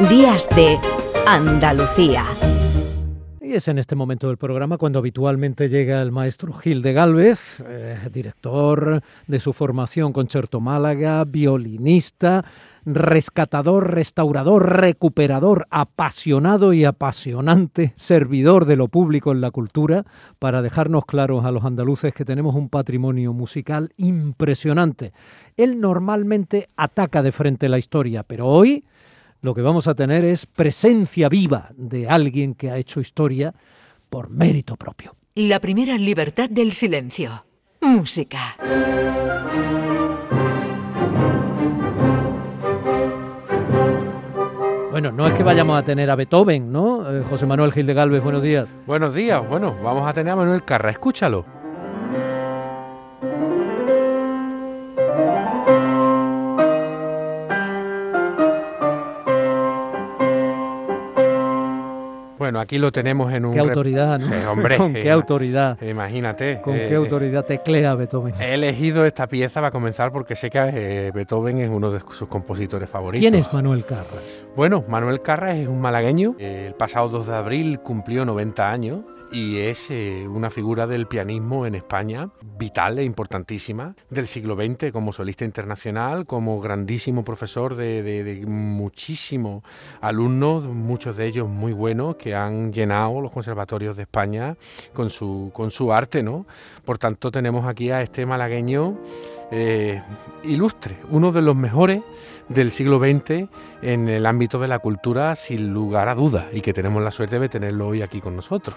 Días de Andalucía. Y es en este momento del programa cuando habitualmente llega el maestro Gil de Galvez, eh, director de su formación Concerto Málaga, violinista, rescatador, restaurador, recuperador, apasionado y apasionante, servidor de lo público en la cultura, para dejarnos claros a los andaluces que tenemos un patrimonio musical impresionante. Él normalmente ataca de frente la historia, pero hoy lo que vamos a tener es presencia viva de alguien que ha hecho historia por mérito propio. La primera libertad del silencio. Música. Bueno, no es que vayamos a tener a Beethoven, ¿no? Eh, José Manuel Gil de Galvez, buenos días. Buenos días, bueno, vamos a tener a Manuel Carra, escúchalo. Bueno, aquí lo tenemos en un... Qué autoridad, ¿no? Sí, hombre. Con qué autoridad. Imagínate. Con eh, qué autoridad teclea Beethoven. He elegido esta pieza para comenzar porque sé que eh, Beethoven es uno de sus compositores favoritos. ¿Quién es Manuel Carra? Bueno, Manuel Carra es un malagueño. Eh, el pasado 2 de abril cumplió 90 años y es eh, una figura del pianismo en España, vital e importantísima, del siglo XX como solista internacional, como grandísimo profesor de, de, muchísimos alumnos, muchos de ellos muy buenos, que han llenado los conservatorios de España con su, con su arte, ¿no? Por tanto, tenemos aquí a este malagueño eh, ilustre, uno de los mejores del siglo XX en el ámbito de la cultura, sin lugar a dudas, y que tenemos la suerte de tenerlo hoy aquí con nosotros.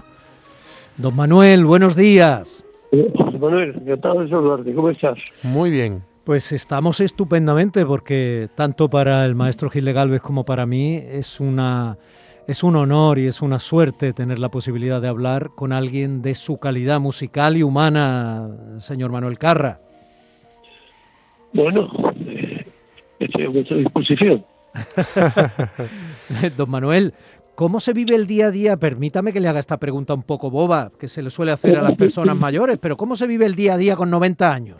Don Manuel, buenos días. José Manuel, encantado de saludarte. ¿Cómo estás? Muy bien. Pues estamos estupendamente porque tanto para el maestro Gil de Galvez como para mí es una es un honor y es una suerte tener la posibilidad de hablar con alguien de su calidad musical y humana, señor Manuel Carra. Bueno, eh, estoy a vuestra disposición. Don Manuel, ¿cómo se vive el día a día? Permítame que le haga esta pregunta un poco boba, que se le suele hacer a las personas mayores, pero ¿cómo se vive el día a día con 90 años?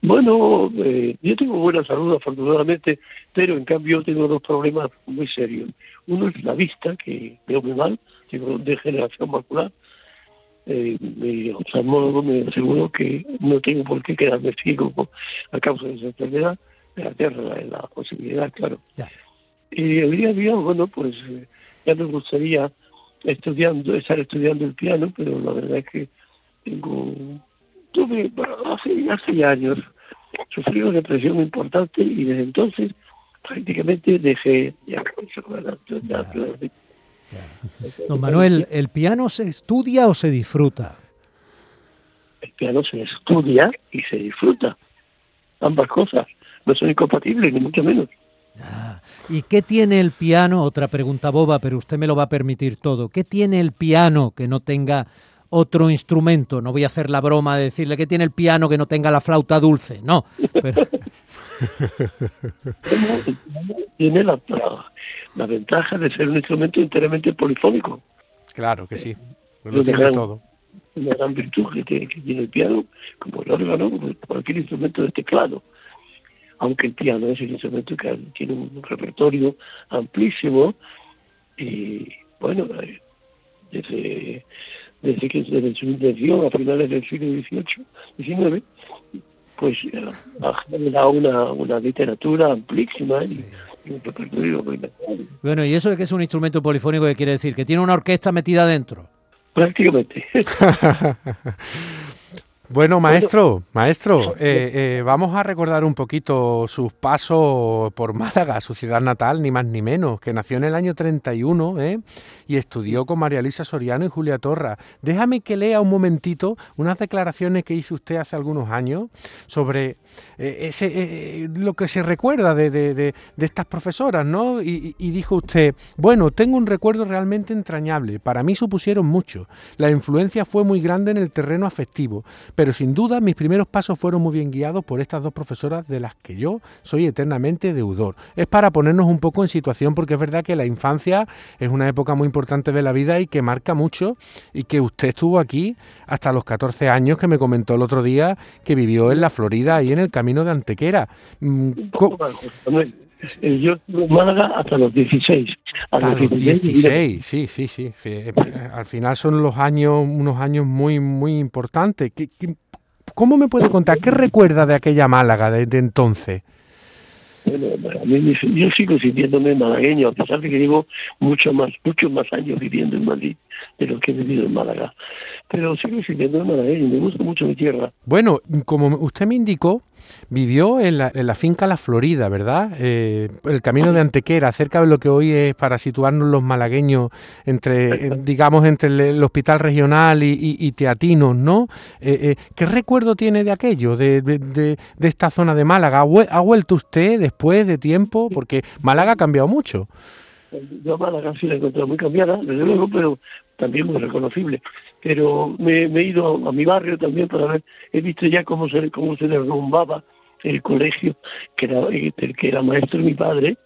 Bueno, eh, yo tengo buena salud afortunadamente, pero en cambio tengo dos problemas muy serios. Uno es la vista, que veo muy mal, tengo degeneración macular. Eh, mi oftalmólogo me aseguró que no tengo por qué quedarme ciego a causa de esa enfermedad, me aterra la, la posibilidad, claro. Ya. Y el día día, bueno, pues eh, ya me gustaría estudiando, estar estudiando el piano, pero la verdad es que tengo, tuve hace, hace años, sufrí una depresión importante y desde entonces prácticamente dejé ya, ya, ya- Don Manuel, ¿el piano se estudia o se disfruta? el piano se estudia y se disfruta. Ambas cosas no son incompatibles, ni mucho menos. Ah, ¿Y qué tiene el piano? Otra pregunta boba, pero usted me lo va a permitir todo. ¿Qué tiene el piano que no tenga otro instrumento? No voy a hacer la broma de decirle que tiene el piano que no tenga la flauta dulce. No, pero Tiene la, la, la ventaja de ser un instrumento enteramente polifónico. Claro que sí. Lo Yo tiene todo. Una gran virtud que tiene, que tiene el piano, como el órgano, como cualquier instrumento de teclado. Aunque el piano es el instrumento que tiene un repertorio amplísimo y, bueno, eh, desde, desde que desde su invención a finales del siglo XVIII, XIX, pues eh, ha generado una, una literatura amplísima y, y un repertorio bueno, ¿y eso de que es un instrumento polifónico qué quiere decir? ¿Que tiene una orquesta metida dentro? prácticamente. Bueno, maestro, maestro, eh, eh, vamos a recordar un poquito sus pasos por Málaga, su ciudad natal, ni más ni menos, que nació en el año 31 ¿eh? y estudió con María Luisa Soriano y Julia Torra. Déjame que lea un momentito unas declaraciones que hizo usted hace algunos años sobre eh, ese, lo que se recuerda de, de- de- de estas profesoras, ¿no? Y dijo usted, bueno, tengo un recuerdo realmente entrañable, para mí supusieron mucho. La influencia fue muy grande en el terreno afectivo, pero sin duda mis primeros pasos fueron muy bien guiados por estas dos profesoras de las que yo soy eternamente deudor. Es para ponernos un poco en situación porque es verdad que la infancia es una época muy importante de la vida y que marca mucho y que usted estuvo aquí hasta los 14 años que me comentó el otro día que vivió en la Florida y en el camino de Antequera. Mm, Un poco más, yo estuve en Málaga hasta los 16. Hasta los 16, sí, sí, sí. Eh, al final son los años, unos años muy, muy importantes. cómo me puede contar? ¿Qué recuerda de aquella Málaga desde entonces? Bueno, a mí, yo sigo sintiéndome malagueño, a pesar de que llevo mucho más, muchos más años viviendo en Madrid de lo que he vivido en Málaga. Pero sigo sintiéndome malagueño, me gusta mucho mi tierra. Bueno, como usted me indicó, vivió en la, en la finca La Florida, ¿verdad? Eh, el camino de Antequera, cerca de lo que hoy es para situarnos los malagueños entre, digamos, entre el, hospital regional y, Teatinos, ¿no? Eh, eh, ¿Qué recuerdo tiene de aquello, de, de, esta zona de Málaga? ¿Ha vuelto usted después de tiempo? Porque Málaga ha cambiado mucho. Yo Málaga sí la he encontrado muy cambiada, desde luego, pero también muy reconocible. Pero me, he ido a, mi barrio también para ver, he visto ya cómo se, cómo se derrumbaba el colegio que era, el que era maestro mi padre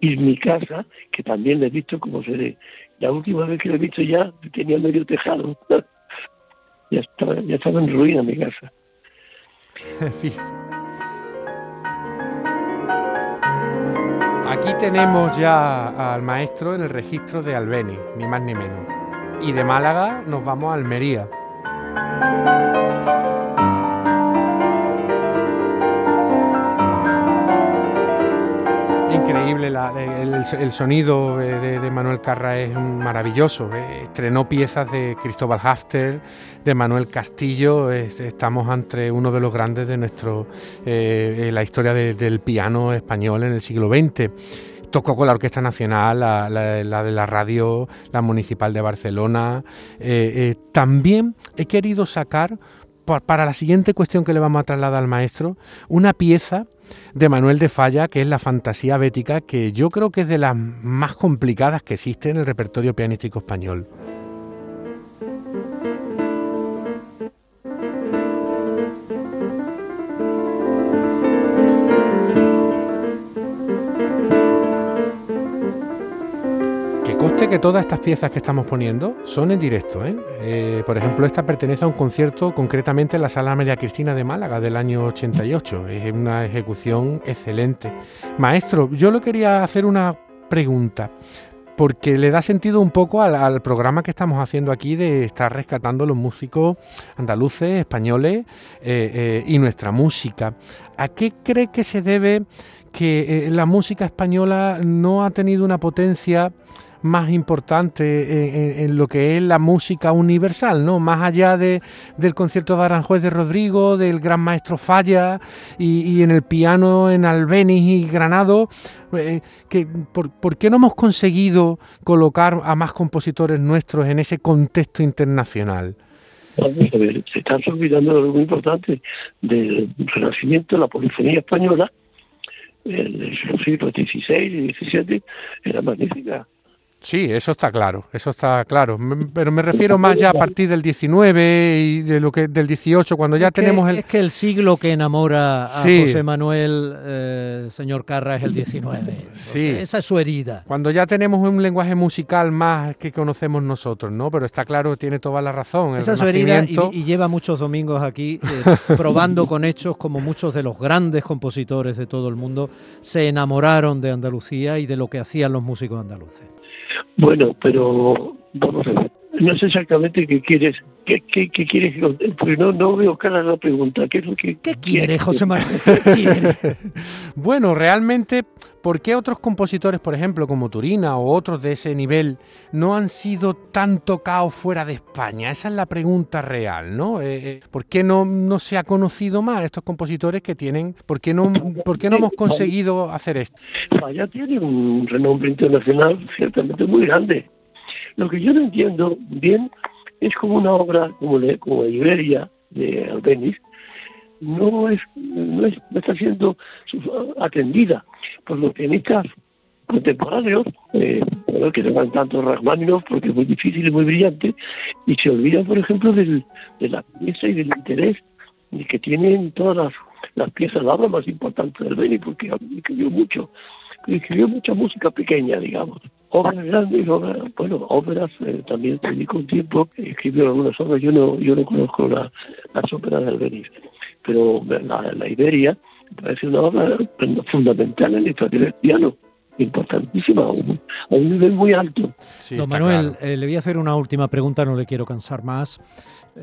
y mi casa, que también he visto cómo se... De, la última vez que lo he visto ya tenía medio tejado. ya, estaba, ya estaba en ruina mi casa. Aquí tenemos ya al maestro en el registro de Albeni, ni más ni menos. Y de Málaga nos vamos a Almería. Increíble, el, sonido de, Manuel Carra es maravilloso. Eh, estrenó piezas de Cristóbal Hafter, de Manuel Castillo. estamos ante uno de los grandes de nuestro, eh, la historia del piano español en el siglo XX tocó con la Orquesta Nacional, la, de la radio, la Municipal de Barcelona. Eh, también he querido sacar, para la siguiente cuestión que le vamos a trasladar al maestro, una pieza de Manuel de Falla, que es la fantasía bética, que yo creo que es de las más complicadas que existe en el repertorio pianístico español. Que todas estas piezas que estamos poniendo son en directo. ¿eh? Eh, por ejemplo, esta pertenece a un concierto concretamente en la Sala María Cristina de Málaga del año 88. Es una ejecución excelente. Maestro, yo le quería hacer una pregunta porque le da sentido un poco al, programa que estamos haciendo aquí de estar rescatando los músicos andaluces, españoles eh, y nuestra música. ¿A qué cree que se debe que la música española no ha tenido una potencia más importante en, lo que es la música universal, ¿no? Más allá de, del concierto de Aranjuez de Rodrigo, del gran maestro Falla y, en el piano en Albeniz y Granado, eh, por, qué no hemos conseguido colocar a más compositores nuestros en ese contexto internacional? se está olvidando algo muy importante del renacimiento, de la polifonía española, el siglo XVI y XVII era magnífica. Sí, eso está claro, eso está claro. Pero me refiero más ya a partir del 19 y de lo que del 18, cuando ya tenemos el... Es que el siglo que enamora a José Manuel, eh, señor Carra, es el 19. sí. Esa es su herida. Cuando ya tenemos un lenguaje musical más que conocemos nosotros, ¿no? Pero está claro, tiene toda la razón. Esa es su herida y, lleva muchos domingos aquí eh, probando con hechos como muchos de los grandes compositores de todo el mundo se enamoraron de Andalucía y de lo que hacían los músicos andaluces. Bueno, pero vamos a ver. No sé exactamente qué quieres. ¿Qué, qué, qué quieres? Porque no, no veo cara la pregunta. ¿Qué es lo que ¿Qué quiere, José Manuel? ¿Qué quiere? bueno, realmente ¿Por qué otros compositores, por ejemplo, como Turina o otros de ese nivel, no han sido tan tocados fuera de España? Esa es la pregunta real, ¿no? Eh, eh, ¿Por qué no, no se ha conocido más estos compositores que tienen? ¿Por qué no, por qué no hemos conseguido hacer esto? Falla tiene un renombre internacional ciertamente muy grande. Lo que yo no entiendo bien es como una obra como, como Iberia de Albeniz, no es, no, está siendo atendida por los pianistas contemporáneos, eh, que van tanto Rachmaninoff porque es muy difícil y muy brillante, y se olvidan, por ejemplo, del, de la pieza y del interés que tienen todas las, piezas de obra más importantes del Beni, porque escribió mucho, escribió mucha música pequeña, digamos. Obras grandes, obras, bueno, óperas, eh, también dedicó un tiempo, escribió algunas obras, yo no, yo no conozco las óperas del Beni pero la, Iberia me parece una obra fundamental en la historia del piano importantísima, a un, nivel muy alto. Don Manuel, eh, le voy a hacer una última pregunta, no le quiero cansar más.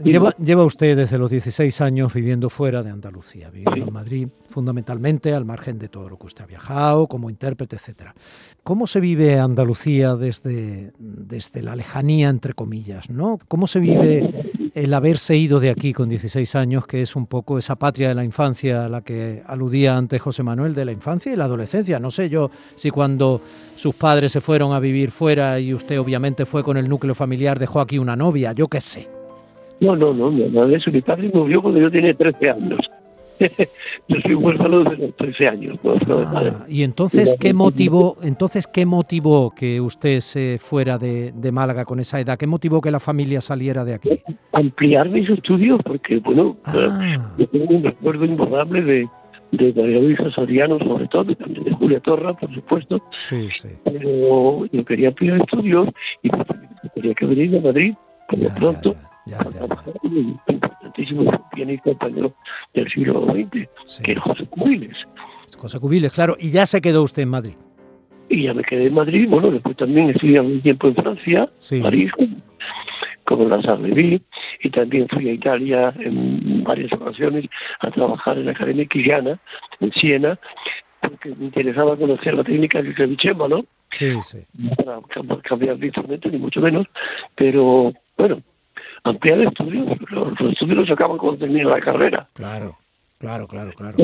Lleva, lleva, usted desde los 16 años viviendo fuera de Andalucía, viviendo en Madrid, fundamentalmente al margen de todo lo que usted ha viajado, como intérprete, etcétera. ¿Cómo se vive Andalucía desde, desde la lejanía, entre comillas? ¿no? ¿Cómo se vive el haberse ido de aquí con 16 años, que es un poco esa patria de la infancia a la que aludía antes José Manuel, de la infancia y la adolescencia? No sé yo si cuando sus padres se fueron a vivir fuera y usted obviamente fue con el núcleo familiar, dejó aquí una novia, yo qué sé. No, no, no, no, eso. Mi padre murió cuando yo tenía 13 años. yo soy huérfano desde los 13 años. Ah, y entonces qué motivó, entonces qué motivó que usted se fuera de, Málaga con esa edad? ¿Qué motivó que la familia saliera de aquí? Ampliar mis estudios, porque bueno, ah. yo tengo un recuerdo imborrable de, de María Luisa Soriano, sobre todo, también de Julia Torra, por supuesto. Sí, sí. Pero yo quería ampliar estudios y quería que venir a Madrid, como pronto. Ya, Un importantísimo pianista español del siglo XX, que es José Cubiles. José Cubiles, claro. ¿Y ya se quedó usted en Madrid? Y ya me quedé en Madrid. Bueno, después también estudié un tiempo en Francia, París, como la Sarleví, y también fui a Italia en varias ocasiones a trabajar en la Academia Quillana, en Siena, porque me interesaba conocer la técnica del clavicémbalo. Sí, sí. Para cambiar de instrumento, ni mucho menos. Pero, bueno, ampliar estudios. Los, los estudios los acaban cuando termina la carrera. Claro. Claro, claro, claro.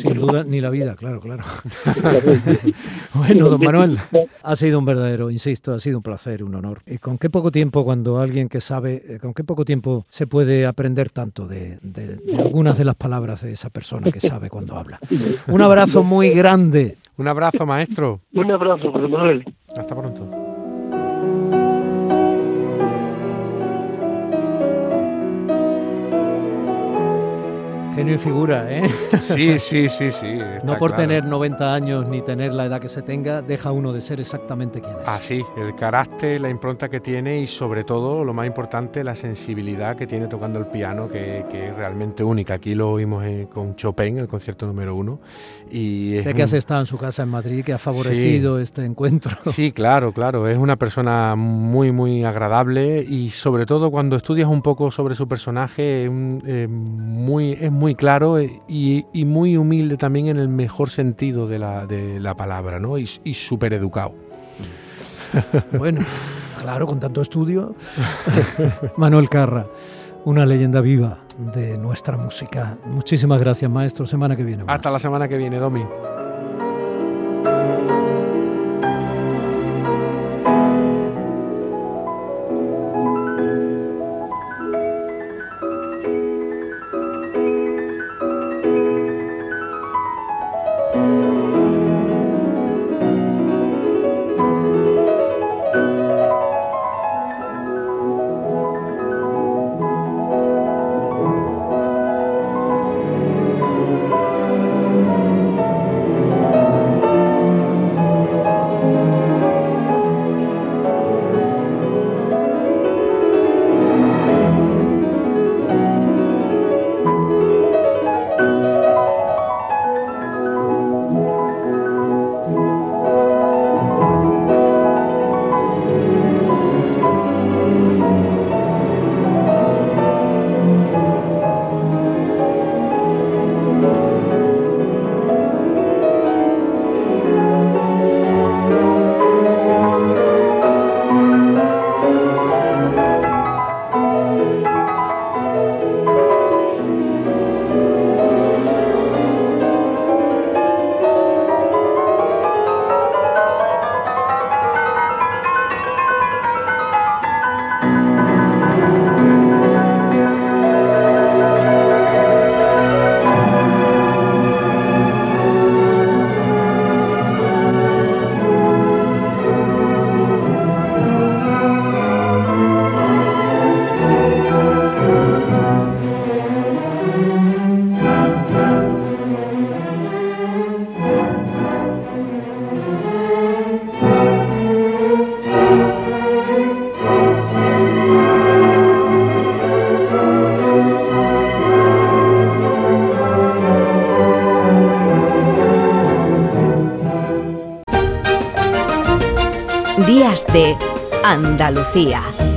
Sin duda, ni la vida, claro, claro. bueno, don Manuel, ha sido un verdadero, insisto, ha sido un placer, un honor. ¿Y con qué poco tiempo, cuando alguien que sabe, eh, con qué poco tiempo se puede aprender tanto de, de algunas de las palabras de esa persona que sabe cuando habla? Un abrazo muy grande. Un abrazo, maestro. Un abrazo, José Manuel. Hasta pronto. Genio y figura, ¿eh? Sí, sí, sí, sí. No por tener 90 años ni tener la edad que se tenga, deja uno de ser exactamente quien es. Ah, sí, el carácter, la impronta que tiene y sobre todo, lo más importante, la sensibilidad que tiene tocando el piano, que, es realmente única. Aquí lo oímos con Chopin, el concierto número uno. Y sé que has estado en su casa en Madrid, que ha favorecido este encuentro. Sí, claro, claro. Es una persona muy, muy agradable y sobre todo cuando estudias un poco sobre su personaje, eh, muy, es muy claro eh, y, muy humilde también en el mejor sentido de la, de la palabra, ¿no? Y, súper educado. Bueno, claro, con tanto estudio. Manuel Carra, una leyenda viva de nuestra música. Muchísimas gracias, maestro. Semana que viene. Hasta la semana que viene, Domi. Andalucía.